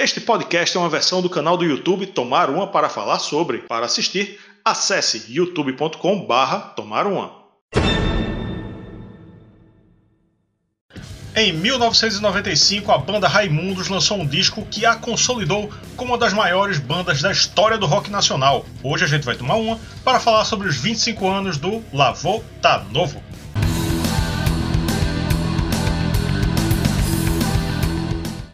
Este podcast é uma versão do canal do YouTube Tomar Uma para falar sobre. Para assistir, acesse youtube.com/barra Tomar Uma. Em 1995, a banda Raimundos lançou um disco que a consolidou como uma das maiores bandas da história do rock nacional. Hoje a gente vai tomar uma para falar sobre os 25 anos do Lavô Tá Novo.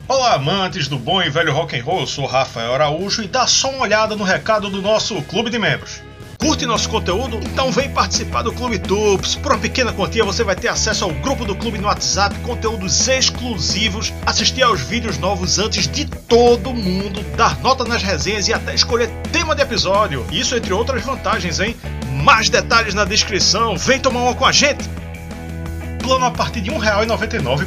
Olá, amantes do bom e velho rock and roll, eu sou Rafael Araújo e dá só uma olhada no recado do nosso clube de membros. Curte nosso conteúdo? Então vem participar do Clube Tups. Por uma pequena quantia você vai ter acesso ao grupo do clube no WhatsApp, conteúdos exclusivos, assistir aos vídeos novos antes de todo mundo, dar nota nas resenhas e até escolher tema de episódio. Isso entre outras vantagens, hein? Mais detalhes na descrição. Vem tomar uma com a gente. Plano a partir de R$1,99,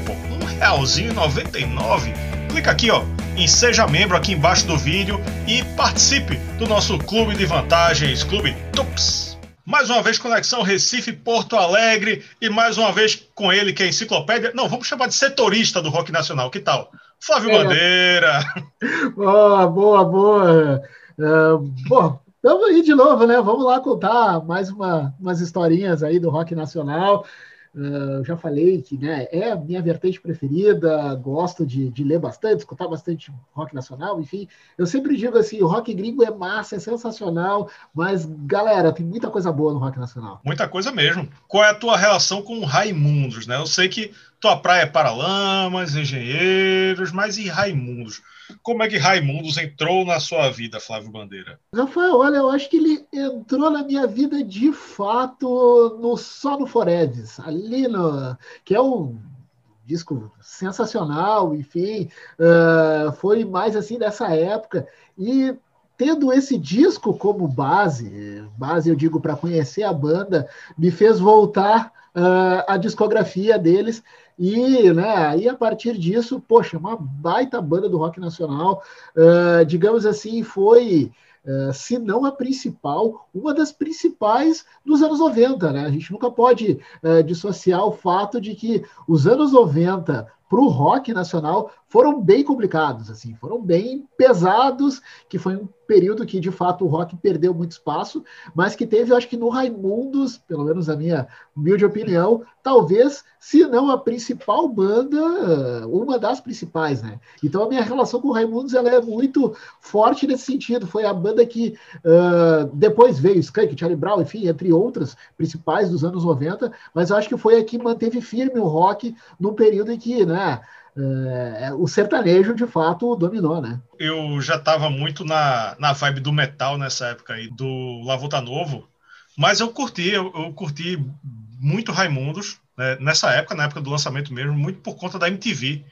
pô. R$1,99 clica aqui ó, em Seja Membro aqui embaixo do vídeo e participe do nosso clube de vantagens, Clube TUPS. Mais uma vez, Conexão Recife Porto Alegre e mais uma vez com ele, que é enciclopédia. Não, vamos chamar de setorista do rock nacional. Que tal? Flávio é. Bandeira. Boa, boa, boa. Uh, bom, estamos aí de novo, né? Vamos lá contar mais uma, umas historinhas aí do rock nacional. Uh, já falei que né, é a minha vertente preferida, gosto de, de, ler bastante, escutar bastante rock nacional, enfim. Eu sempre digo assim: o rock gringo é massa, é sensacional, mas galera, tem muita coisa boa no rock nacional. Muita coisa mesmo. Qual é a tua relação com Raimundos? Né? Eu sei que tua praia é Paralamas, Engenheiros, mas e Raimundos? Como é que Raimundos entrou na sua vida, Flávio Bandeira? Rafael, olha, eu acho que ele entrou na minha vida de fato no só no Foredes, ali no que é um disco sensacional, enfim, uh, foi mais assim dessa época e tendo esse disco como base, base eu digo para conhecer a banda, me fez voltar uh, a discografia deles e, né, aí a partir disso, poxa, uma baita banda do rock nacional, uh, digamos assim, foi, uh, se não a principal, uma das principais dos anos 90, né? A gente nunca pode uh, dissociar o fato de que os anos 90 para o rock nacional foram bem complicados, assim, foram bem pesados, que foi um período que de fato o rock perdeu muito espaço, mas que teve, eu acho que no Raimundos, pelo menos a minha humilde opinião, talvez, se não a principal banda, uma das principais, né? Então a minha relação com o Raimundos ela é muito forte nesse sentido. Foi a banda que uh, depois veio Skank, Charlie Brown, enfim, entre outras principais dos anos 90, mas eu acho que foi a que manteve firme o rock num período em que, né? É, o sertanejo de fato dominou, né? Eu já estava muito na, na vibe do metal nessa época aí, do Lavota Novo, mas eu curti, eu, eu curti muito Raimundos né, nessa época, na época do lançamento mesmo, muito por conta da MTV,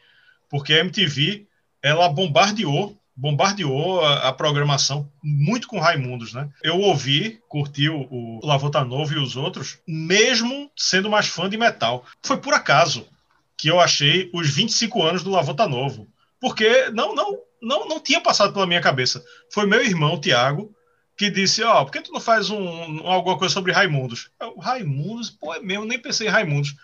porque a MTV ela bombardeou bombardeou a, a, programação muito com Raimundos, né? Eu ouvi, curti o, o Lavota Novo e os outros, mesmo sendo mais fã de metal. Foi por acaso que eu achei os 25 anos do Lavota Novo. Porque não, não, não, não tinha passado pela minha cabeça. Foi meu irmão, Tiago, que disse: Ó, oh, por que tu não faz um, alguma coisa sobre Raimundos? Eu, Raimundos? Pô, é mesmo, nem pensei em Raimundos.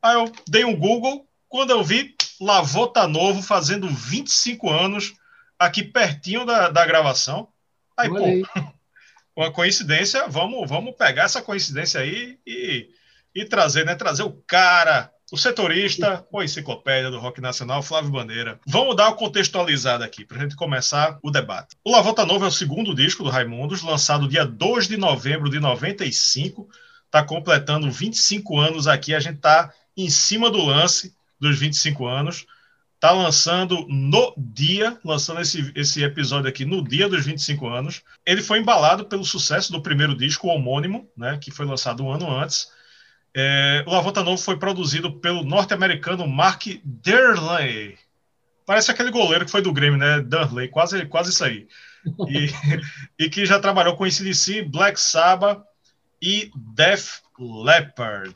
Aí eu dei um Google, quando eu vi Lavota Novo fazendo 25 anos, aqui pertinho da, da gravação. Aí, pô, uma coincidência, vamos, vamos pegar essa coincidência aí e, e trazer, né? Trazer o cara o setorista, ou enciclopédia do rock nacional, Flávio Bandeira. Vamos dar uma contextualizada aqui, para a gente começar o debate. O Lavota Nova é o segundo disco do Raimundos, lançado dia 2 de novembro de 95. Está completando 25 anos aqui, a gente está em cima do lance dos 25 anos. Está lançando no dia, lançando esse, esse episódio aqui no dia dos 25 anos. Ele foi embalado pelo sucesso do primeiro disco, o homônimo, né, que foi lançado um ano antes é, o Lavota Novo foi produzido pelo norte-americano Mark Derley. Parece aquele goleiro que foi do Grêmio, né? Derley, quase, quase isso aí. E, e que já trabalhou com ICDC, Black Sabbath e Def Leppard.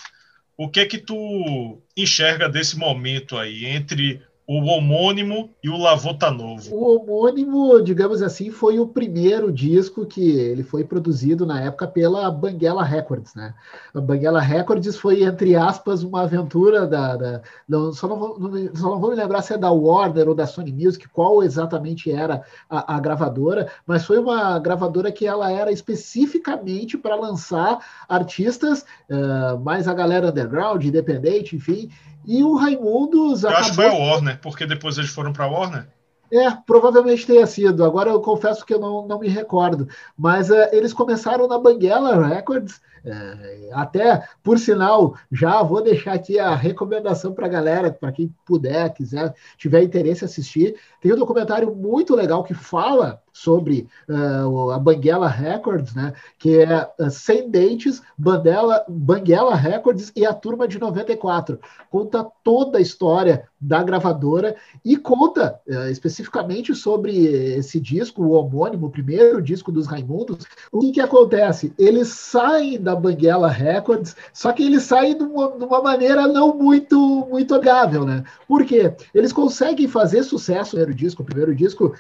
O que que tu enxerga desse momento aí entre o homônimo e o Lavota Novo. O homônimo, digamos assim, foi o primeiro disco que ele foi produzido na época pela Banguela Records, né? A Banguela Records foi, entre aspas, uma aventura da. da não, só, não vou, não, só não vou me lembrar se é da Warner ou da Sony Music, qual exatamente era a, a gravadora, mas foi uma gravadora que ela era especificamente para lançar artistas, uh, mais a galera underground, independente, enfim, e o Raimundos. Eu acabou... acho que foi a Warner, porque depois eles foram para a Warner. É, provavelmente tenha sido. Agora eu confesso que eu não, não me recordo. Mas uh, eles começaram na Banguela Records. Uh, até, por sinal, já vou deixar aqui a recomendação para a galera, para quem puder, quiser, tiver interesse em assistir. Tem um documentário muito legal que fala sobre uh, a Banguela Records, né? Que é uh, Sem Dentes, Bandela, Banguela Records e a Turma de 94. Conta toda a história da gravadora e conta uh, especificamente sobre esse disco, o homônimo, o primeiro disco dos Raimundos. O que, que acontece? Eles saem da Banguela Records, só que eles saem de uma, de uma maneira não muito, muito amigável, né? Por quê? Eles conseguem fazer sucesso no primeiro disco, o primeiro disco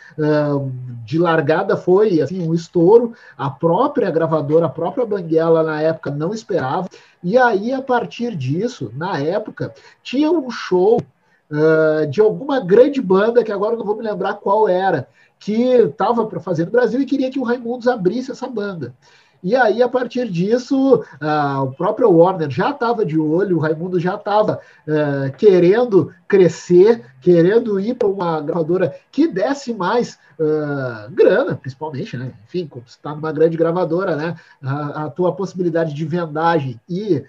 de largada foi assim um estouro. A própria gravadora, a própria Banguela na época não esperava. E aí, a partir disso, na época, tinha um show uh, de alguma grande banda, que agora não vou me lembrar qual era, que estava para fazer no Brasil e queria que o Raimundos abrisse essa banda. E aí, a partir disso, uh, o próprio Warner já estava de olho, o Raimundo já estava uh, querendo crescer, querendo ir para uma gravadora que desse mais uh, grana, principalmente, né? Enfim, como está numa grande gravadora, né? A, a, tua possibilidade de vendagem e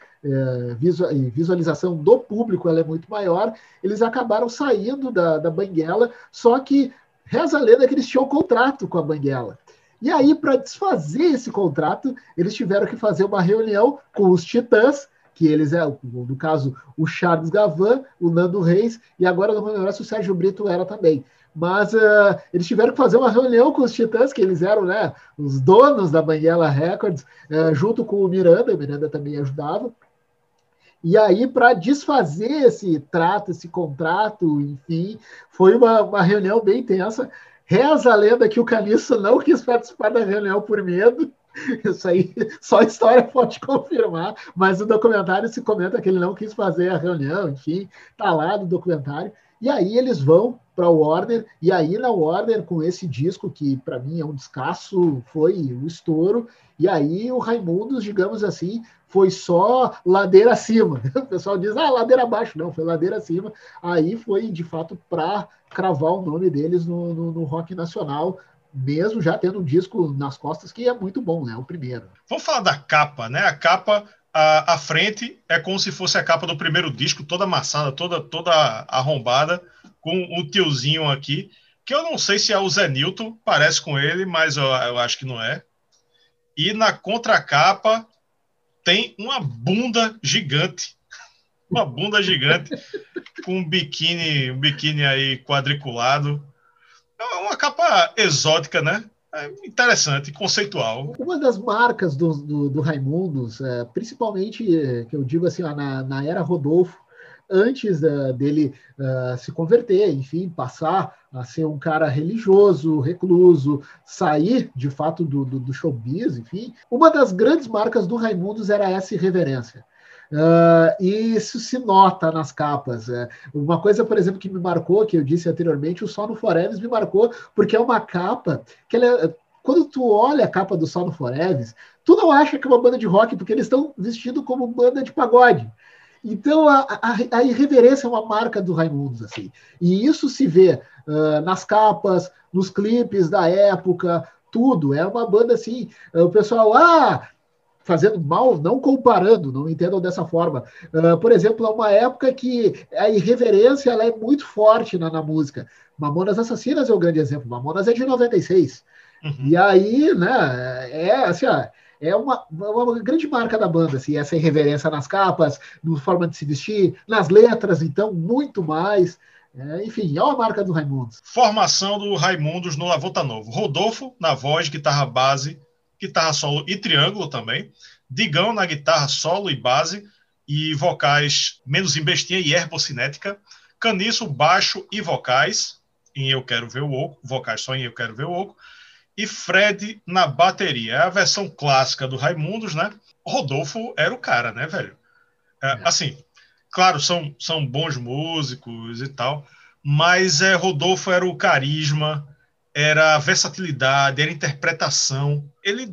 visualização do público ela é muito maior. Eles acabaram saindo da, da Banguela, só que reza a lenda que eles tinham um contrato com a Banguela. E aí, para desfazer esse contrato, eles tiveram que fazer uma reunião com os Titãs, que eles é, no caso, o Charles Gavan, o Nando Reis, e agora não vou lembrar se o Sérgio Brito era também. Mas uh, eles tiveram que fazer uma reunião com os Titãs, que eles eram né, os donos da Banguela Records, uh, junto com o Miranda, o Miranda também ajudava. E aí, para desfazer esse trato, esse contrato, enfim, foi uma, uma reunião bem tensa. Reza a lenda que o Caniço não quis participar da reunião por medo. Isso aí só a história pode confirmar, mas no documentário se comenta que ele não quis fazer a reunião, enfim, tá lá no documentário. E aí eles vão para o Warner, e aí na Warner, com esse disco, que para mim é um descasso, foi o um estouro, e aí o Raimundos, digamos assim, foi só ladeira acima. O pessoal diz, ah, ladeira abaixo. Não, foi ladeira acima. Aí foi, de fato, para cravar o nome deles no, no, no, rock nacional, mesmo já tendo um disco nas costas que é muito bom, né? O primeiro. Vamos falar da capa, né? A capa, a, a frente é como se fosse a capa do primeiro disco, toda amassada, toda, toda arrombada, com o tiozinho aqui, que eu não sei se é o Zé Newton, parece com ele, mas eu, eu acho que não é. E na contracapa tem uma bunda gigante. Uma bunda gigante com um biquíni, um biquíni aí quadriculado. É uma capa exótica, né? É interessante, conceitual. Uma das marcas do, do, do Raimundos, é, principalmente, é, que eu digo assim, ó, na, na era Rodolfo, antes uh, dele uh, se converter, enfim, passar a ser um cara religioso, recluso, sair de fato do, do, do showbiz, enfim. Uma das grandes marcas do Raimundos era essa irreverência. Uh, e isso se nota nas capas. É. Uma coisa, por exemplo, que me marcou, que eu disse anteriormente, o Sol no Forever me marcou, porque é uma capa que é, quando tu olha a capa do Sol no Forever, tu não acha que é uma banda de rock, porque eles estão vestidos como banda de pagode. Então, a, a, a, irreverência é uma marca do Raimundos, assim. E isso se vê uh, nas capas, nos clipes da época, tudo. É uma banda assim, o pessoal, ah, fazendo mal, não comparando, não entendam dessa forma. Uh, por exemplo, é uma época que a irreverência ela é muito forte na, na música. Mamonas Assassinas é o um grande exemplo. Mamonas é de 96. Uhum. E aí, né, é assim, ó, é uma, uma grande marca da banda, assim, essa irreverência nas capas, na forma de se vestir, nas letras, então, muito mais. É, enfim, é uma marca do Raimundos. Formação do Raimundos no Lavota Novo. Rodolfo na voz, guitarra base, guitarra solo e triângulo também. Digão na guitarra solo e base e vocais menos em bestinha e cinética. Caniço, baixo e vocais, em Eu Quero Ver o Oco, vocais só em Eu Quero Ver o Oco, e Fred na bateria. É a versão clássica do Raimundos, né? Rodolfo era o cara, né, velho? É, é. Assim, claro, são, são bons músicos e tal, mas é, Rodolfo era o carisma, era versatilidade, era interpretação. Ele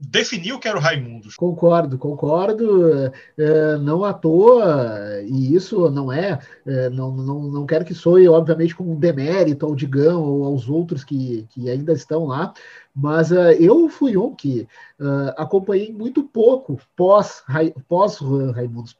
definiu que era o Raimundos. Concordo, concordo. É, não à toa, e isso não é, é, não, não, não quero que soe, obviamente, com um demérito ao Digão ou aos outros que, que ainda estão lá, mas uh, eu fui um que uh, acompanhei muito pouco pós, pós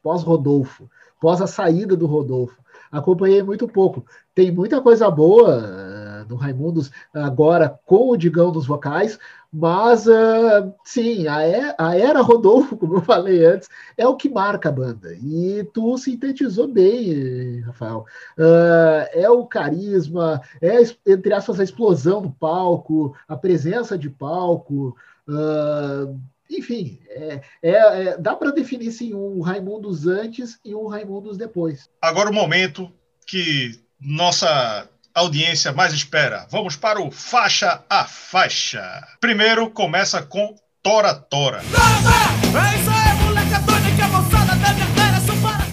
pós Rodolfo, pós a saída do Rodolfo. Acompanhei muito pouco. Tem muita coisa boa no Raimundos agora com o Digão dos vocais, mas, uh, sim, a, a, era Rodolfo, como eu falei antes, é o que marca a banda. E tu sintetizou bem, Rafael. Uh, é o carisma, é, entre aspas, a explosão do palco, a presença de palco. Uh, enfim, é, é, é dá para definir sim um Raimundos antes e um Raimundos depois. Agora o momento que nossa audiência mais espera. Vamos para o faixa a faixa. Primeiro começa com Tora Tora.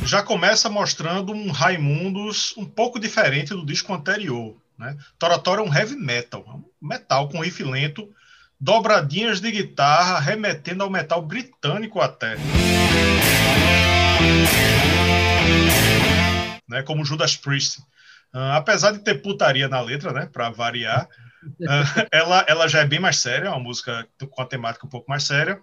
Já começa mostrando um Raimundos um pouco diferente do disco anterior. Né? Tora Tora é um heavy metal, um metal com riff lento, dobradinhas de guitarra, remetendo ao metal britânico até. Né? Como Judas Priest. Uh, apesar de ter putaria na letra, né, para variar, uh, ela, ela já é bem mais séria, é uma música com a temática um pouco mais séria.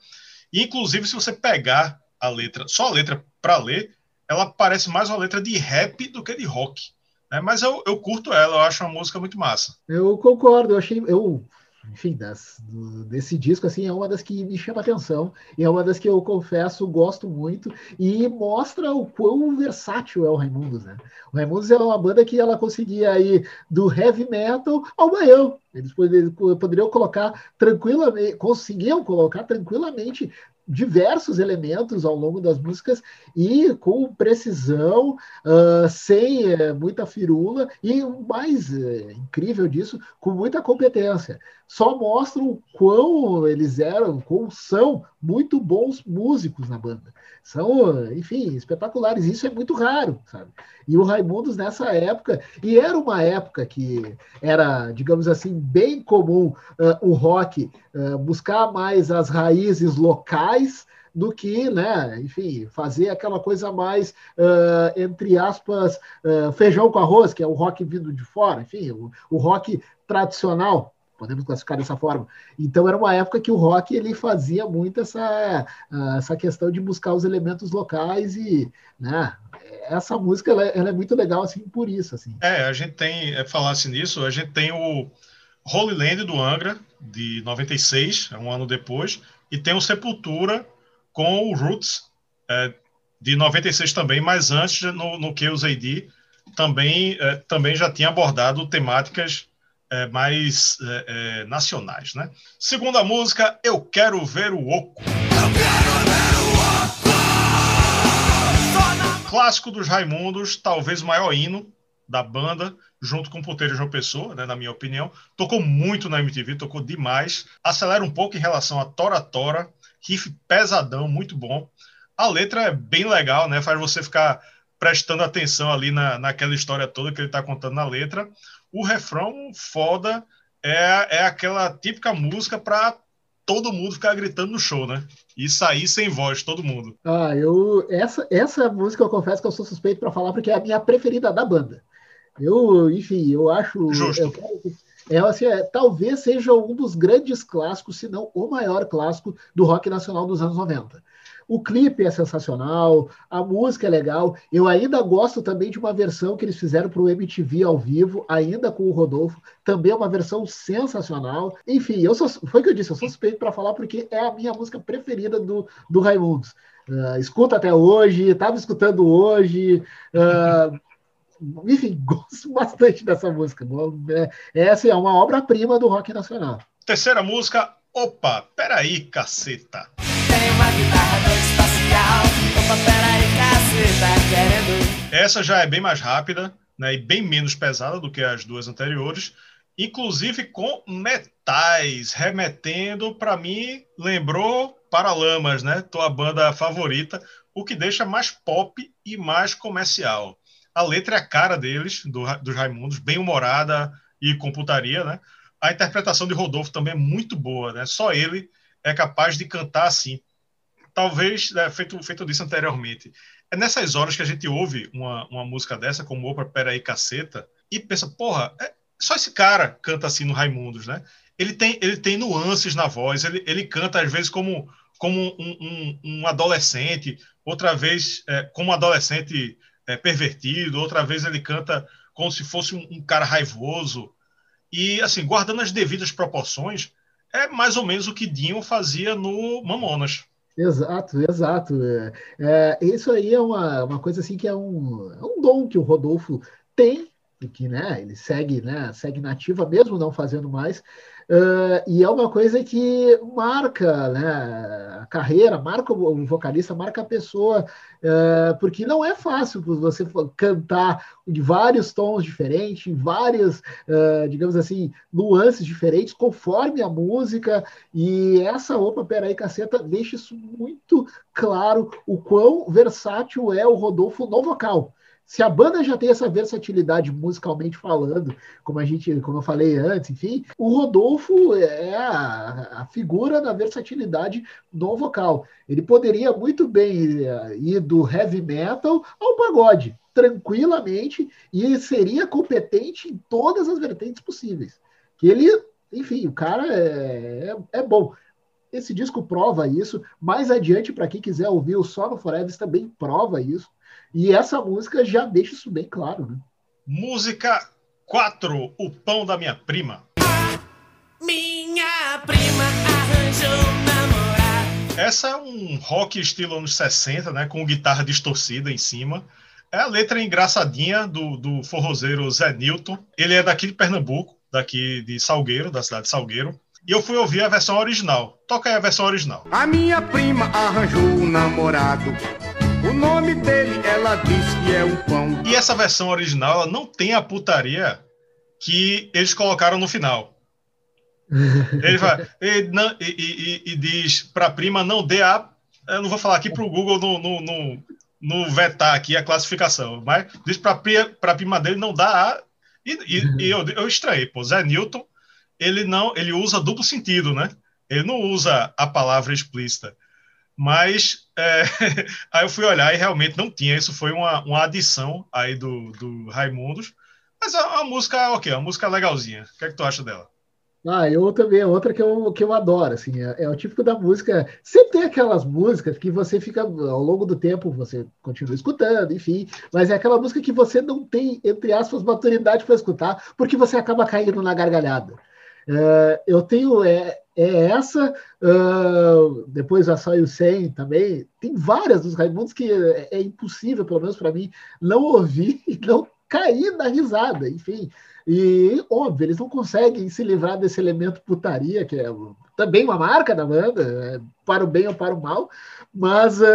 E, inclusive, se você pegar a letra, só a letra para ler, ela parece mais uma letra de rap do que de rock. Né? Mas eu, eu curto ela, eu acho uma música muito massa. Eu concordo, eu achei. Eu enfim, das, do, desse disco, assim, é uma das que me chama atenção, e é uma das que eu confesso gosto muito, e mostra o quão versátil é o Raimundos, né? O Raimundos é uma banda que ela conseguia ir do heavy metal ao baião. Eles poderiam colocar tranquilamente, conseguiam colocar tranquilamente diversos elementos ao longo das músicas e com precisão, uh, sem uh, muita firula e o mais uh, incrível disso, com muita competência. Só mostram quão eles eram, quão são muito bons músicos na banda. São, enfim, espetaculares. Isso é muito raro, sabe? E o Raimundos nessa época, e era uma época que era, digamos assim, bem comum uh, o rock uh, buscar mais as raízes locais do que, né, enfim, fazer aquela coisa mais, uh, entre aspas, feijão com arroz, que é o rock vindo de fora, enfim, o, o rock tradicional, podemos classificar dessa forma. Então era uma época que o rock ele fazia muito essa, essa questão de buscar os elementos locais e, né, essa música ela, ela é muito legal assim por isso assim. É, a gente tem, é, falasse nisso, a gente tem o Holy Land do Angra de 96, é um ano depois, e tem o Sepultura com o Roots é, de 96 também, mas antes no, no que os AD também é, também já tinha abordado temáticas é, mais é, é, nacionais, né? Segunda música, Eu Quero Ver o Oco. Ver o Oco! Clássico dos Raimundos, talvez o maior hino da banda, junto com o Puteiro João Pessoa, né, na minha opinião. Tocou muito na MTV, tocou demais. Acelera um pouco em relação a Tora Tora, riff pesadão, muito bom. A letra é bem legal, né? Faz você ficar prestando atenção ali na, naquela história toda que ele está contando na letra o refrão foda é, é aquela típica música para todo mundo ficar gritando no show, né? E sair sem voz, todo mundo. Ah, eu essa essa música eu confesso que eu sou suspeito para falar porque é a minha preferida da banda. Eu, enfim, eu acho Justo. Eu é, assim, é, talvez seja um dos grandes clássicos, se não o maior clássico do rock nacional dos anos 90. O clipe é sensacional, a música é legal. Eu ainda gosto também de uma versão que eles fizeram para o MTV ao vivo, ainda com o Rodolfo. Também é uma versão sensacional. Enfim, eu sou, foi o que eu disse, eu sou suspeito para falar porque é a minha música preferida do, do Raimundos. Uh, escuto até hoje, estava escutando hoje. Uh, enfim, gosto bastante dessa música. É, é, assim, é uma obra-prima do rock nacional. Terceira música, Opa, peraí, caceta. Tem uma guitarra do espacial. Opa, peraí, caceta. querendo. Essa já é bem mais rápida, né, e bem menos pesada do que as duas anteriores, inclusive com metais, remetendo, para mim, lembrou Paralamas, né? Tua banda favorita, o que deixa mais pop e mais comercial. A letra é a cara deles, do, dos Raimundos, bem humorada e com putaria, né? A interpretação de Rodolfo também é muito boa, né? Só ele é capaz de cantar assim. Talvez, né, feito, feito disso anteriormente, é nessas horas que a gente ouve uma, uma música dessa, como Opa, Peraí, Caceta, e pensa, porra, é, só esse cara canta assim no Raimundos, né? Ele tem, ele tem nuances na voz, ele, ele canta às vezes como, como um, um, um adolescente, outra vez é, como um adolescente é, pervertido, outra vez ele canta como se fosse um, um, cara raivoso. E, assim, guardando as devidas proporções, é mais ou menos o que Dinho fazia no Mamonas. Exato, exato. É, é, isso aí é uma, uma coisa assim que é um, é um dom que o Rodolfo tem, que né, ele segue, né, segue nativa, mesmo não fazendo mais, Uh, e é uma coisa que marca né, a carreira, marca o vocalista, marca a pessoa, uh, porque não é fácil você cantar em vários tons diferentes, em várias, uh, digamos assim, nuances diferentes, conforme a música, e essa Opa, Peraí Caceta deixa isso muito claro, o quão versátil é o Rodolfo no vocal se a banda já tem essa versatilidade musicalmente falando, como a gente, como eu falei antes, enfim, o Rodolfo é a, a figura da versatilidade no vocal. Ele poderia muito bem eh, ir do heavy metal ao pagode, tranquilamente, e seria competente em todas as vertentes possíveis. Que ele, enfim, o cara é, é, é bom esse disco prova isso. Mais adiante, para quem quiser ouvir o Só no Forever, também prova isso. E essa música já deixa isso bem claro, né? Música 4, O Pão da Minha Prima. Minha prima arranjou namorado. Essa é um rock estilo anos 60, né? Com guitarra distorcida em cima. É a letra engraçadinha do, do forrozeiro Zé Newton. Ele é daqui de Pernambuco, daqui de Salgueiro, da cidade de Salgueiro. E eu fui ouvir a versão original. Toca aí a versão original. A minha prima arranjou um namorado o nome dele, ela diz que é o pão. E essa versão original, ela não tem a putaria que eles colocaram no final. Ele, vai, e, não, e, e, e, diz para prima não dê a. Eu não vou falar aqui para o Google no, no, no, no, vetar aqui a classificação, mas diz para a prima dele não dá a. E, e, eu, eu estranhei, pô, Zé Newton, ele não, ele usa duplo sentido, né? Ele não usa a palavra explícita. Mas é, aí eu fui olhar e realmente não tinha. Isso foi uma, uma adição aí do, do Raimundos. Mas a, a música, ok, a música é legalzinha. O que é que tu acha dela? Ah, eu também, outra que eu, que eu adoro, assim, é, é, o típico da música. Sempre tem aquelas músicas que você fica, ao longo do tempo, você continua escutando, enfim, mas é aquela música que você não tem, entre aspas, maturidade para escutar, porque você acaba caindo na gargalhada. Uh, eu tenho é, é essa, uh, depois a Só e o 100 também, tem várias dos Raimundos que é, é impossível, pelo menos para mim, não ouvir e não cair na risada, enfim. E, óbvio, eles não conseguem se livrar desse elemento putaria, que é também uma marca da banda, é, para o bem ou para o mal, mas uh,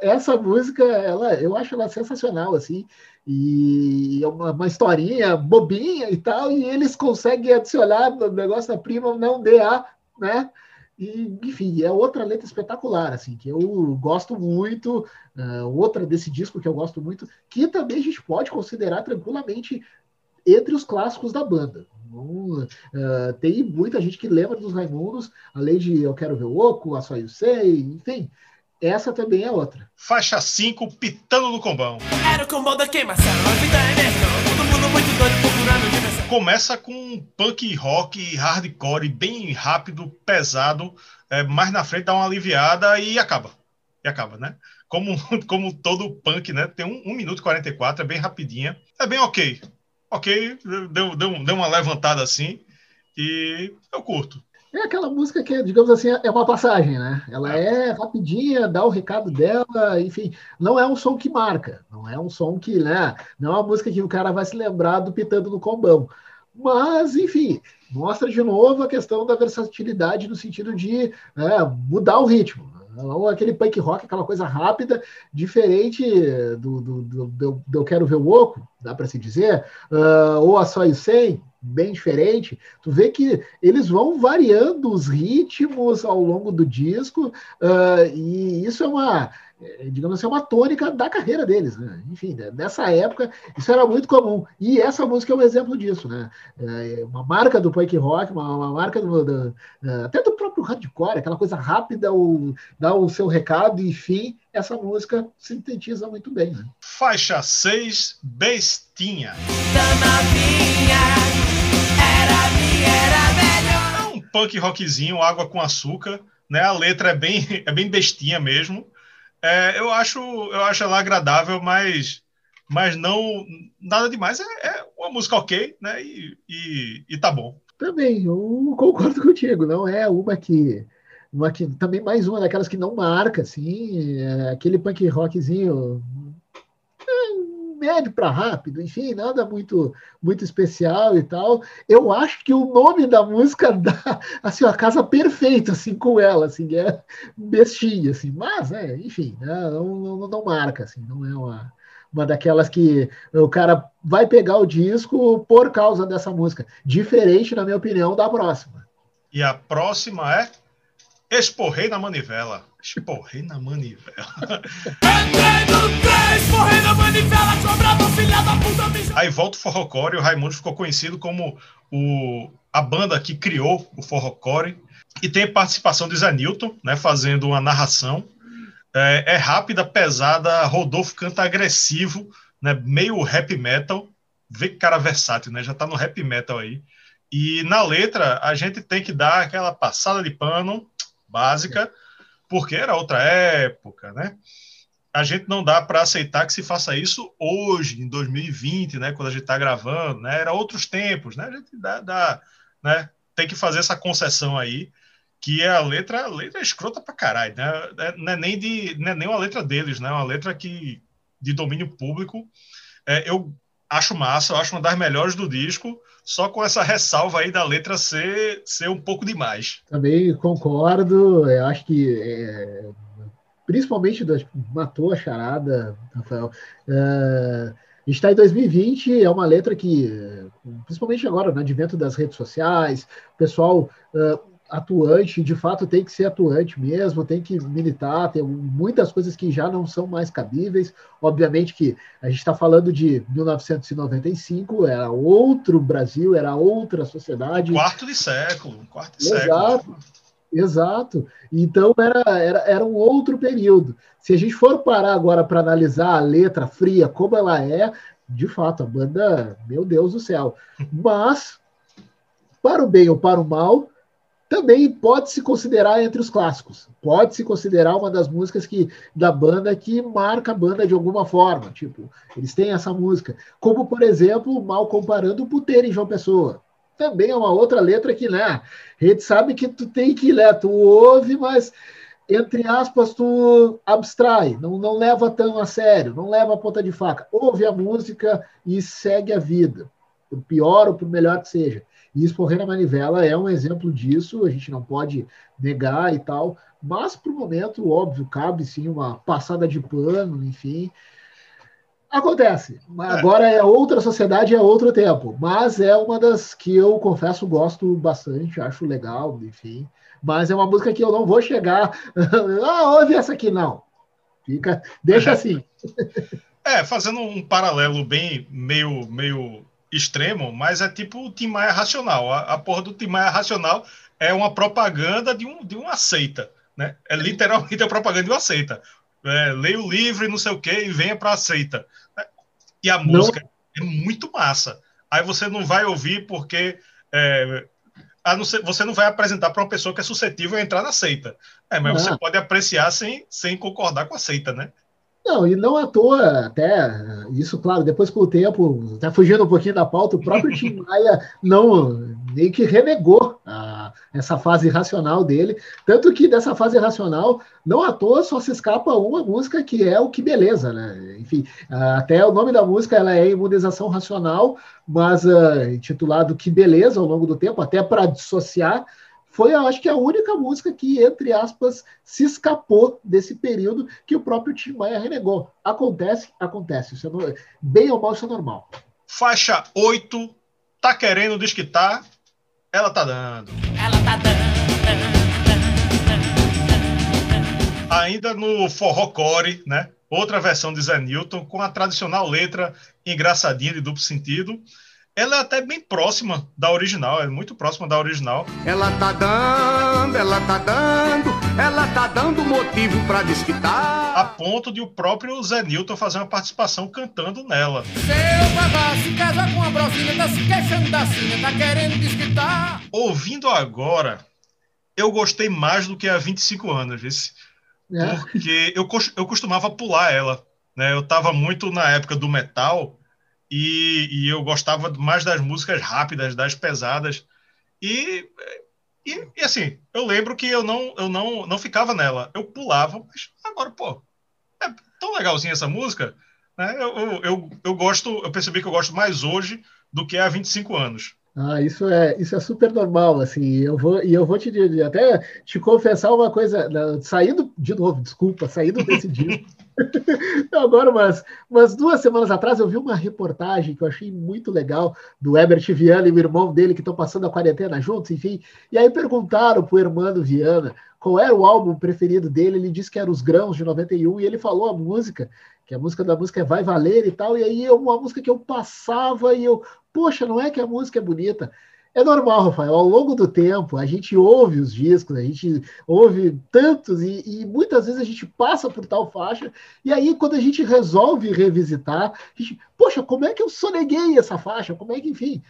essa música, ela, eu acho ela sensacional, assim, e é uma, uma, historinha bobinha e tal, e eles conseguem adicionar no negócio da prima, não DA, né? E, enfim, é outra letra espetacular, assim, que eu gosto muito, uh, outra desse disco que eu gosto muito, que também a gente pode considerar tranquilamente entre os clássicos da banda. uh, tem muita gente que lembra dos Raimundos, além de Eu Quero Ver o Oco, A Só Eu Sei, enfim, essa também é outra. Faixa 5, Pitando no Combão. Era o combão da queimação, a vida é mesmo. Todo mundo muito doido procurando dimensão. Começa com punk rock, hardcore, bem rápido, pesado. É, mais na frente dá uma aliviada e acaba. E acaba, né? Como, como todo punk, né? Tem um, 1 minuto e 44, é bem rapidinha. É bem ok. Ok, deu, deu, deu uma levantada assim e eu curto. É aquela música que, digamos assim, é uma passagem, né? Ela é rapidinha, dá o recado dela, enfim, não é um som que marca, não é um som que, né? Não é uma música que o cara vai se lembrar do pitando no combão. Mas, enfim, mostra de novo a questão da versatilidade no sentido de é, mudar o ritmo. Ou aquele punk rock, aquela coisa rápida, diferente do, do, do, do, Eu Quero Ver o Oco, dá para se dizer, uh, ou a Só e 100, bem diferente. Tu vê que eles vão variando os ritmos ao longo do disco, uh, e isso é uma é, digamos assim, é uma tônica da carreira deles, né? Enfim, né? nessa época isso era muito comum. E essa música é um exemplo disso, né? É uma marca do punk rock, uma, uma marca do, do, é, até do próprio hardcore, aquela coisa rápida, o, dá o seu recado, enfim, essa música sintetiza muito bem, né? Faixa 6, Bestinha. Punk rockzinho, água com açúcar, né? A letra é bem, é bem bestinha mesmo. É, eu acho eu acho ela agradável, mas mas não nada demais. É, é uma música ok, né? E, e, e, tá bom. Também, eu concordo contigo. Não é uma que uma que também mais uma daquelas que não marca, assim, é aquele punk rockzinho médio para rápido, enfim, nada muito muito especial e tal. Eu acho que o nome da música dá assim a casa perfeita assim com ela, assim, é bestinha assim, mas é, enfim, né, não, não, não marca assim, não é uma uma daquelas que o cara vai pegar o disco por causa dessa música, diferente na minha opinião da próxima. E a próxima é Esporrei na manivela. Esporrei na manivela. esporrei na manivela, filha da puta, Aí volta o Forrocore, o Raimundo ficou conhecido como o, a banda que criou o Forrocore. E tem participação de Zé Newton, né, fazendo uma narração. É, é rápida, pesada, Rodolfo canta agressivo, né, meio rap metal. Vê que cara versátil, né? Já tá no rap metal aí. E na letra, a gente tem que dar aquela passada de pano básica, porque era outra época, né? A gente não dá para aceitar que se faça isso hoje, em 2020, né? Quando a gente está gravando, né? Era outros tempos, né? A gente dá, dá, né? tem que fazer essa concessão aí, que é a letra, a letra é escrota pra caralho, né? É, não é nem, de, não é nem uma letra deles, né? É uma letra que, de domínio público. É, eu acho massa, eu acho uma das melhores do disco, só com essa ressalva aí da letra ser, ser um pouco demais. Também concordo, eu acho que é, principalmente matou a charada, Rafael. É, a gente está em 2020, é uma letra que, principalmente agora, no advento das redes sociais, o pessoal uh, atuante, de fato tem que ser atuante mesmo, tem que militar, tem muitas coisas que já não são mais cabíveis. Obviamente que a gente está falando de 1995, era outro Brasil, era outra sociedade. Quarto de século, quarto de Exato. século. Exato. Então era, era, era um outro período. Se a gente for parar agora para analisar a letra fria como ela é, de fato, a banda, meu Deus do céu. Mas, para o bem ou para o mal, também pode se considerar entre os clássicos. Pode se considerar uma das músicas que da banda que marca a banda de alguma forma. Tipo, eles têm essa música. Como, por exemplo, mal comparando o Puteiro em João Pessoa. Também é uma outra letra que, né? A gente sabe que tu tem que ler, tu ouve, mas entre aspas, tu abstrai, não, não leva tão a sério, não leva a ponta de faca. Ouve a música e segue a vida, por pior ou por melhor que seja. E Esporrer na Manivela é um exemplo disso, a gente não pode negar e tal, mas para o momento, óbvio, cabe sim uma passada de pano, enfim. Acontece. Agora é outra sociedade, é outro tempo. Mas é uma das que eu confesso gosto bastante, acho legal, enfim. Mas é uma música que eu não vou chegar. ah, ouve essa aqui, não. Fica, deixa assim. É, fazendo um paralelo bem meio, meio extremo, mas é tipo o Tim Maia racional. A, a porra do Tim Maia racional é uma propaganda de, um, de uma seita. Né? É literalmente a propaganda de uma seita. É, leia o livro e não sei o que e venha para a seita. E a música não. é muito massa. Aí você não vai ouvir porque é, a não ser, você não vai apresentar para uma pessoa que é suscetível a entrar na seita. É, mas você pode apreciar sem, sem concordar com a seita, né? Não, e não à toa, até isso, claro, depois com o tempo, até fugindo um pouquinho da pauta, o próprio Tim Maia não nem que renegou a, essa fase racional dele, tanto que dessa fase racional, não à toa só se escapa uma música que é o Que Beleza, né? Enfim, até o nome da música ela é Imunização Racional, mas uh, intitulado Que Beleza ao longo do tempo, até para dissociar foi, eu acho que a única música que, entre aspas, se escapou desse período que o próprio Tim Maia renegou. Acontece, acontece. Isso é no... Bem ou mal, isso é normal. Faixa 8, tá querendo, diz que tá, ela tá dando. Ela tá dando. Ainda no forró core, né? Outra versão de Zé Newton, com a tradicional letra engraçadinha de duplo sentido ela é até bem próxima da original, é muito próxima da original. Ela tá dando, ela tá dando, ela tá dando motivo pra desquitar. A ponto de o próprio Zé Newton fazer uma participação cantando nela. Seu babá se casa com a brosinha, tá se queixando da cina, tá querendo desquitar. Ouvindo agora, eu gostei mais do que há 25 anos, esse, É. porque eu, eu costumava pular ela. Né? Eu tava muito na época do metal e, e eu gostava mais das músicas rápidas, das pesadas. E, e, e, assim, eu lembro que eu não, eu não, não ficava nela. Eu pulava, mas agora, pô, é tão legalzinha essa música. Né? Eu, eu, eu, eu gosto, eu percebi que eu gosto mais hoje do que há 25 anos. Ah, isso é, isso é super normal, assim, eu vou, e eu vou te até te confessar uma coisa, né, saindo, de novo, desculpa, saindo desse disco, Agora, umas, umas duas semanas atrás, eu vi uma reportagem que eu achei muito legal do Herbert Viana e o irmão dele que estão passando a quarentena juntos, enfim. E aí perguntaram pro Hermano Viana qual era o álbum preferido dele. Ele disse que era Os Grãos de 91 e ele falou a música, que a música da música é Vai Valer e tal. E aí é uma música que eu passava e eu, poxa, não é que a música é bonita. É normal, Rafael. Ao longo do tempo, a gente ouve os discos, a gente ouve tantos e, e, muitas vezes a gente passa por tal faixa. E aí, quando a gente resolve revisitar, a gente, poxa, como é que eu soneguei essa faixa? Como é que, enfim,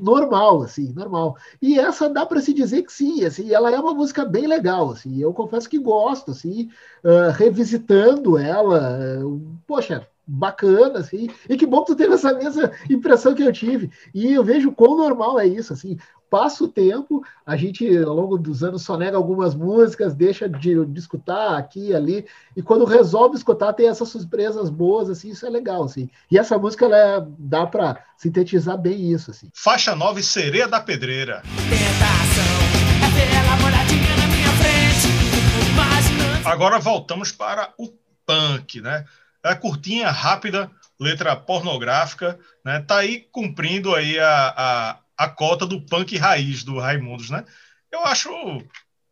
normal, assim, normal. E essa dá para se dizer que sim, assim, ela é uma música bem legal, assim. Eu confesso que gosto, assim, uh, revisitando ela, uh, poxa bacana, assim, e que bom que tu teve essa mesma impressão que eu tive, e eu vejo quão normal é isso, assim, passa o tempo, a gente, ao longo dos anos, só nega algumas músicas, deixa de, de escutar aqui e ali, e quando resolve escutar, tem essas surpresas boas, assim, isso é legal, assim, e essa música, ela é, dá para sintetizar bem isso, assim. Faixa 9, Sereia da Pedreira. Tentação é ver ela molhadinha na minha frente, imaginando... Agora voltamos para o punk, né? É curtinha, rápida, letra pornográfica, né? Tá aí cumprindo aí a, a, a cota do punk raiz do Raimundos, né? Eu acho,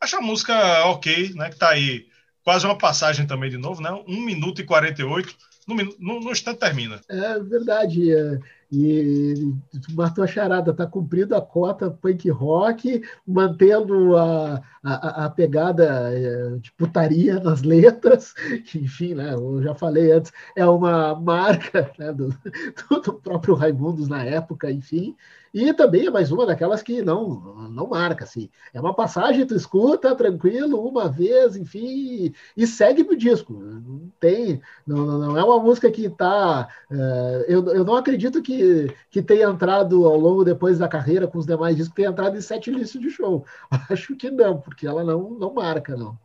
acho a música ok, né? Que tá aí quase uma passagem também de novo, né? 1 minuto e 48, no, no, no instante termina. É verdade, é, e matou a charada, tá cumprindo a cota punk rock, mantendo a, a, a pegada de putaria nas letras, que, enfim, né, eu já falei antes, é uma marca né, do, do próprio Raimundos na época, enfim, e também é mais uma daquelas que não, não marca, assim. É uma passagem, tu escuta tranquilo, uma vez, enfim, e segue pro disco. Não tem, não, não é uma música que tá. Uh, eu, eu não acredito que, que tenha entrado ao longo depois da carreira com os demais discos, tenha entrado em sete listas de show. Acho que não, porque ela não, não marca, não.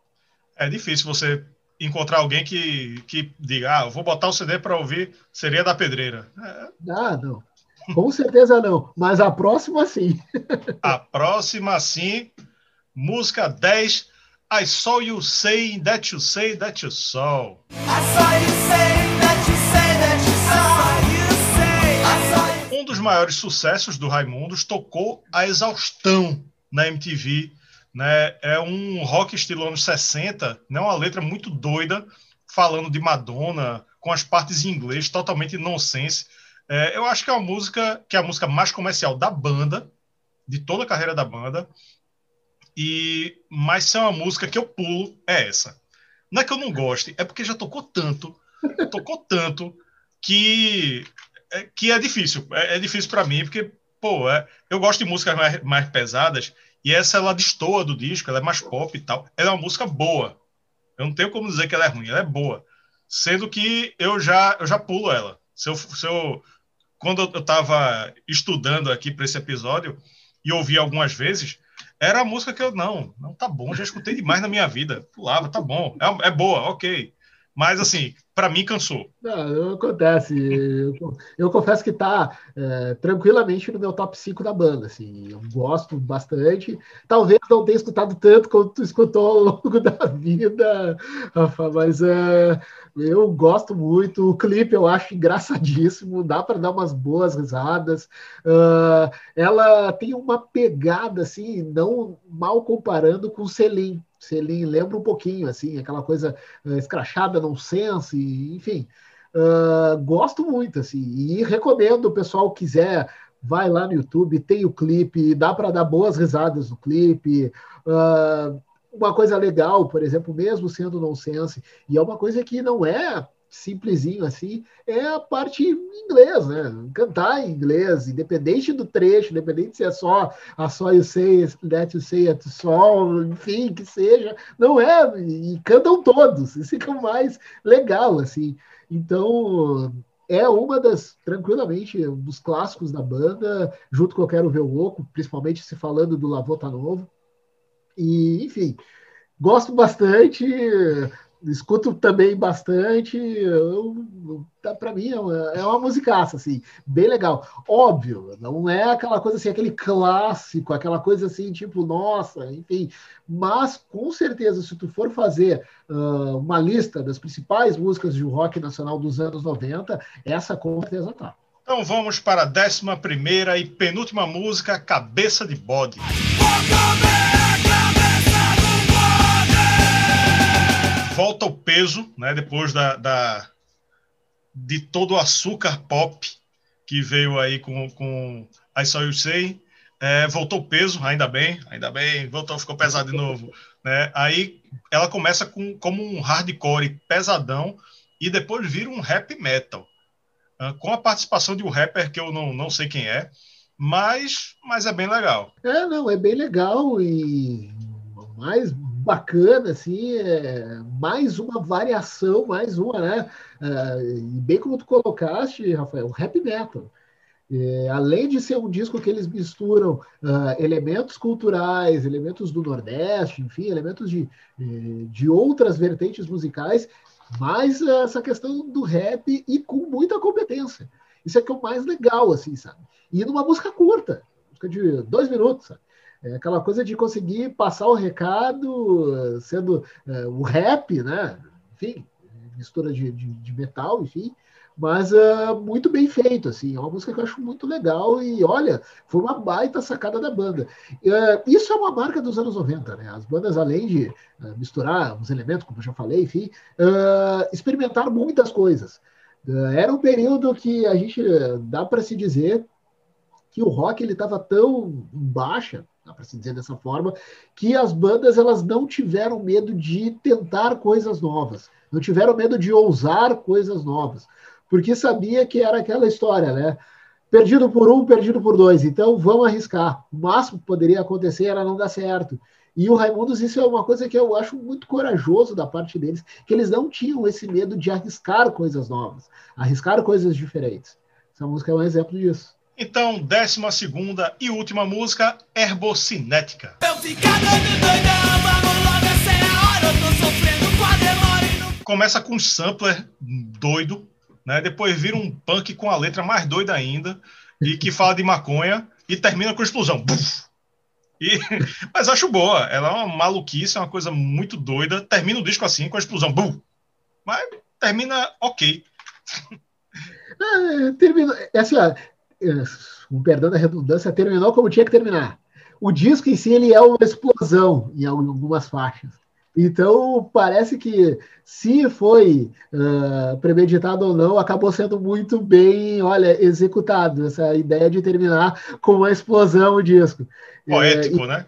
É difícil você encontrar alguém que, que diga, ah, eu vou botar o CD para ouvir Seria da Pedreira. É. Ah, não. Com certeza não, mas a próxima sim. a próxima sim. Música 10. I saw you say that you say that you saw. I saw you say Um dos maiores sucessos do Raimundos tocou a exaustão na MTV. Né? É um rock estilo anos 60, né? uma letra muito doida, falando de Madonna, com as partes em inglês, totalmente nonsense. É, eu acho que é uma música que é a música mais comercial da banda, de toda a carreira da banda. E mas se é uma música que eu pulo é essa. Não é que eu não goste, é porque já tocou tanto, tocou tanto que é, que é difícil. É, é difícil para mim porque pô, é, eu gosto de músicas mais, mais pesadas e essa ela destoa do disco, ela é mais pop e tal. Ela é uma música boa. Eu não tenho como dizer que ela é ruim, ela é boa. Sendo que eu já eu já pulo ela. Se eu, se eu quando eu estava estudando aqui para esse episódio e ouvi algumas vezes, era a música que eu não, não tá bom, já escutei demais na minha vida. Pulava, tá bom, é, é boa, ok. Mas assim, para mim cansou. Não, não acontece. Eu, eu confesso que tá é, tranquilamente no meu top 5 da banda. Assim, eu gosto bastante. Talvez não tenha escutado tanto quanto tu escutou ao longo da vida, Rafa, mas é, eu gosto muito. O clipe eu acho engraçadíssimo, dá para dar umas boas risadas. Uh, ela tem uma pegada, assim, não mal comparando com Selim. Selim lembra um pouquinho, assim, aquela coisa uh, escrachada, nonsense, enfim. Uh, gosto muito, assim, e recomendo o pessoal quiser vai lá no YouTube, tem o clipe, dá para dar boas risadas no clipe. Uh, uma coisa legal, por exemplo, mesmo sendo nonsense, e é uma coisa que não é simplesinho assim, é a parte em inglês, né? Cantar em inglês, independente do trecho, independente se é só a só you say, let you say it sol, enfim, que seja, não é, e cantam todos, isso fica mais legal, assim. Então, é uma das, tranquilamente, um dos clássicos da banda, junto com Eu Quero Ver o Oco, principalmente se falando do Lavota Novo. E, enfim, gosto bastante, escuto também bastante. Tá, Para mim é uma, é uma musicaça, assim, bem legal. Óbvio, não é aquela coisa assim, aquele clássico, aquela coisa assim, tipo, nossa, enfim. Mas, com certeza, se tu for fazer uh, uma lista das principais músicas de rock nacional dos anos 90, essa com certeza tá. Então vamos para a décima primeira e penúltima música, Cabeça de Bode. Volta o peso, né? Depois da, da de todo o açúcar pop que veio aí com, com I Saw You Say. É, voltou o peso, ainda bem, ainda bem, voltou, ficou pesado de novo. Né? Aí ela começa com, como um hardcore pesadão e depois vira um rap metal. Com a participação de um rapper que eu não, não sei quem é, mas, mas é bem legal. É, não, é bem legal e mais bacana, assim, é mais uma variação, mais uma, né? É, bem como tu colocaste, Rafael, rap metal. É, além de ser um disco que eles misturam uh, elementos culturais, elementos do Nordeste, enfim, elementos de, é, de outras vertentes musicais, mais essa questão do rap e com muita competência. Isso é que é o mais legal, assim, sabe? E numa música curta, música de dois minutos, sabe? É aquela coisa de conseguir passar o recado sendo é, o rap, né? Enfim, mistura de, de, de metal, enfim, mas uh, muito bem feito, assim, é uma música que eu acho muito legal e, olha, foi uma baita sacada da banda. Uh, isso é uma marca dos anos 90, né? As bandas, além de uh, misturar os elementos, como eu já falei, enfim, experimentaram muitas coisas. era um período que a gente, dá para se dizer, que o rock ele estava tão baixa, dá para se dizer dessa forma, que as bandas elas não tiveram medo de tentar coisas novas, não tiveram medo de ousar coisas novas, porque sabia que era aquela história, né? Perdido por um, perdido por dois. Então vamos arriscar. O máximo que poderia acontecer era não dar certo. E o Raimundos, isso é uma coisa que eu acho muito corajoso da parte deles, que eles não tinham esse medo de arriscar coisas novas, arriscar coisas diferentes. Essa música é um exemplo disso. Então, décima segunda e última música, Herbocinética. Eu ficar doido, doidão, vamos logo, essa a hora. Eu tô sofrendo com a demora não Começa com um sampler doido, né? Depois vira um punk com a letra mais doida ainda, e que fala de maconha, e termina com explosão. Buf! E, mas acho boa, ela é uma maluquice, é uma coisa muito doida. Termina o disco assim, com a explosão. Bum! Mas termina ok. É, terminou, é assim, ó, com perdão da redundância, terminou como tinha que terminar. O disco em si ele é uma explosão em algumas faixas. Então, parece que se foi uh, premeditado ou não, acabou sendo muito bem, olha, executado. Essa ideia de terminar com uma explosão o disco. Poético, É, e- né?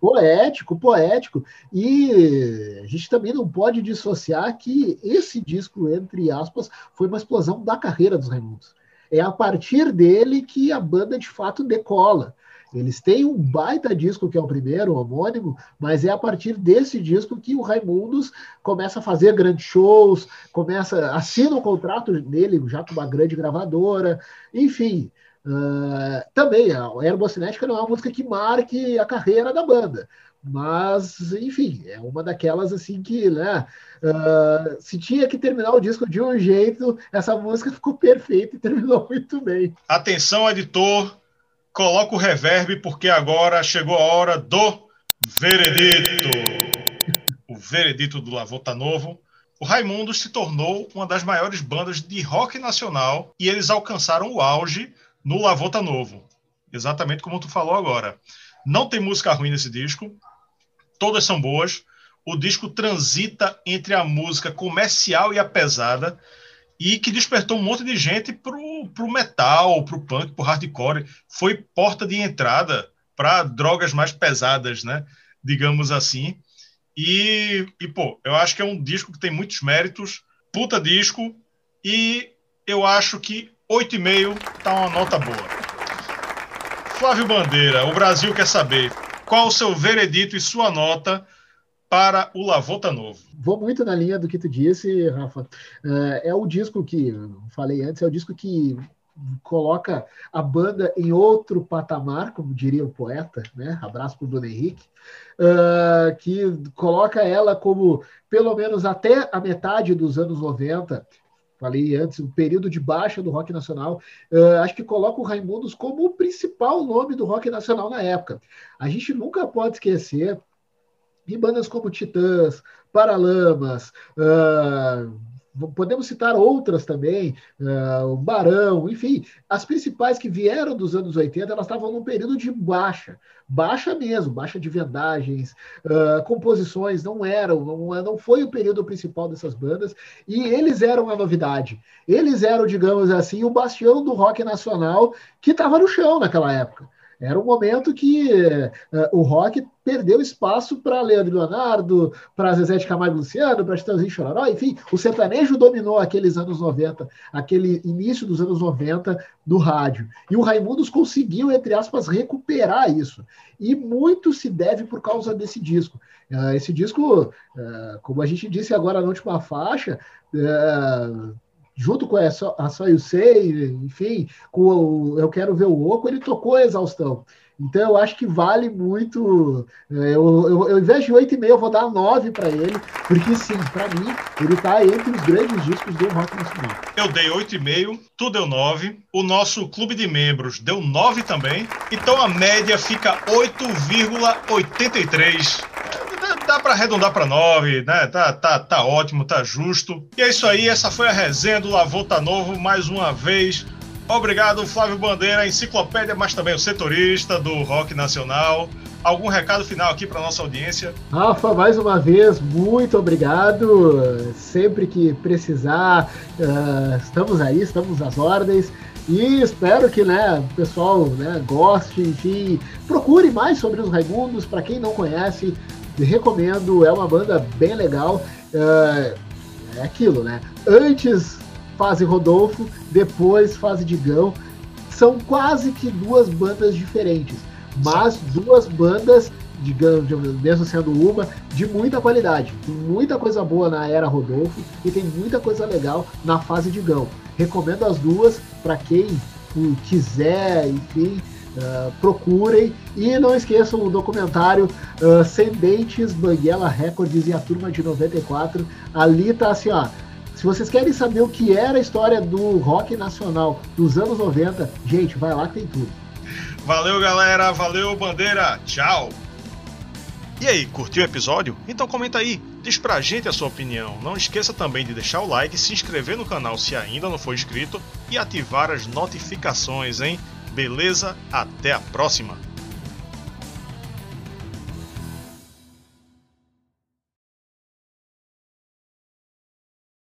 Poético, poético. E a gente também não pode dissociar que esse disco, entre aspas, foi uma explosão da carreira dos Raimundos. É a partir dele que a banda de fato decola. Eles têm um baita disco que é o primeiro, o homônimo, mas é a partir desse disco que o Raimundos começa a fazer grandes shows, começa assina um contrato dele já com uma grande gravadora, enfim, Uh, também, a Aerobocinética não é uma música que marque a carreira da banda. Mas, enfim, é uma daquelas assim que, né? Uh, se tinha que terminar o disco de um jeito, essa música ficou perfeita e terminou muito bem. Atenção, editor, coloca o reverb, porque agora chegou a hora do veredito. O veredito do Lavota Novo. O Raimundo se tornou uma das maiores bandas de rock nacional e eles alcançaram o auge no Lavota Novo. Exatamente como tu falou agora. Não tem música ruim nesse disco todas são boas. O disco transita entre a música comercial e a pesada e que despertou um monte de gente pro, pro metal, pro punk, pro hardcore. Foi porta de entrada para drogas mais pesadas, né? Digamos assim. E, e, pô, eu acho que é um disco que tem muitos méritos, puta disco, e eu acho que 8,5 tá uma nota boa. Flávio Bandeira, o Brasil quer saber qual o seu veredito e sua nota para o Lavota Novo? Vou muito na linha do que tu disse, Rafa. É, é o disco que, falei antes, é o disco que coloca a banda em outro patamar, como diria o poeta, né? Abraço para o Bruno Henrique, uh, que coloca ela como, pelo menos até a metade dos anos 90, falei antes, o período de baixa do rock nacional, uh, acho que coloca o Raimundos como o principal nome do rock nacional na época. A gente nunca pode esquecer de bandas como Titãs, Paralamas, uh, Podemos citar outras também, uh, o Barão, enfim, as principais que vieram dos anos 80, elas estavam num período de baixa, baixa mesmo, baixa de vendagens, uh, composições não eram, não, não foi o período principal dessas bandas, e eles eram a novidade. Eles eram, digamos assim, o bastião do rock nacional que estava no chão naquela época. Era um momento que uh, o rock perdeu espaço para Leandro Leonardo, para Zezé de Camargo Luciano, para Chitãozinho Chororó, enfim, o sertanejo dominou aqueles anos 90, aquele início dos anos 90 no rádio. E o Raimundos conseguiu, entre aspas, recuperar isso. E muito se deve por causa desse disco. Uh, esse disco, uh, como a gente disse agora na última faixa, junto com a Só, a Só Sei, enfim, com o Eu Quero Ver o Oco, ele tocou a exaustão. Então eu acho que vale muito. É, eu, eu, eu, ao invés de 8,5, eu vou dar 9 para ele, porque sim, para mim, ele está entre os grandes discos do rock nacional. Eu dei 8,5, tu deu 9, o nosso clube de membros deu 9 também, então a média fica 8,83 dá para arredondar para 9, né? Tá, tá, tá ótimo, tá justo. E é isso aí, essa foi a resenha do Lavota Novo mais uma vez. Obrigado, Flávio Bandeira, enciclopédia, mas também o setorista do rock nacional. Algum recado final aqui para nossa audiência? Rafa, mais uma vez, muito obrigado. Sempre que precisar, uh, estamos aí, estamos às ordens. E espero que né, o pessoal né, goste, enfim, procure mais sobre os Raimundos. Para quem não conhece, recomendo, é uma banda bem legal. É, é aquilo, né? Antes fase Rodolfo, depois fase Digão. São quase que duas bandas diferentes, mas duas bandas, digamos, mesmo sendo uma, de muita qualidade. Tem muita coisa boa na era Rodolfo e tem muita coisa legal na fase Digão. Recomendo as duas para quem quiser, enfim, Uh, procurem e não esqueçam o documentário uh, Sendentes, Banguela Records e a Turma de 94. Ali tá assim, ó. Se vocês querem saber o que era a história do rock nacional dos anos 90, gente, vai lá que tem tudo. Valeu, galera. Valeu, Bandeira. Tchau. E aí, curtiu o episódio? Então comenta aí, diz pra gente a sua opinião. Não esqueça também de deixar o like, se inscrever no canal se ainda não for inscrito e ativar as notificações, hein? Beleza? Até a próxima!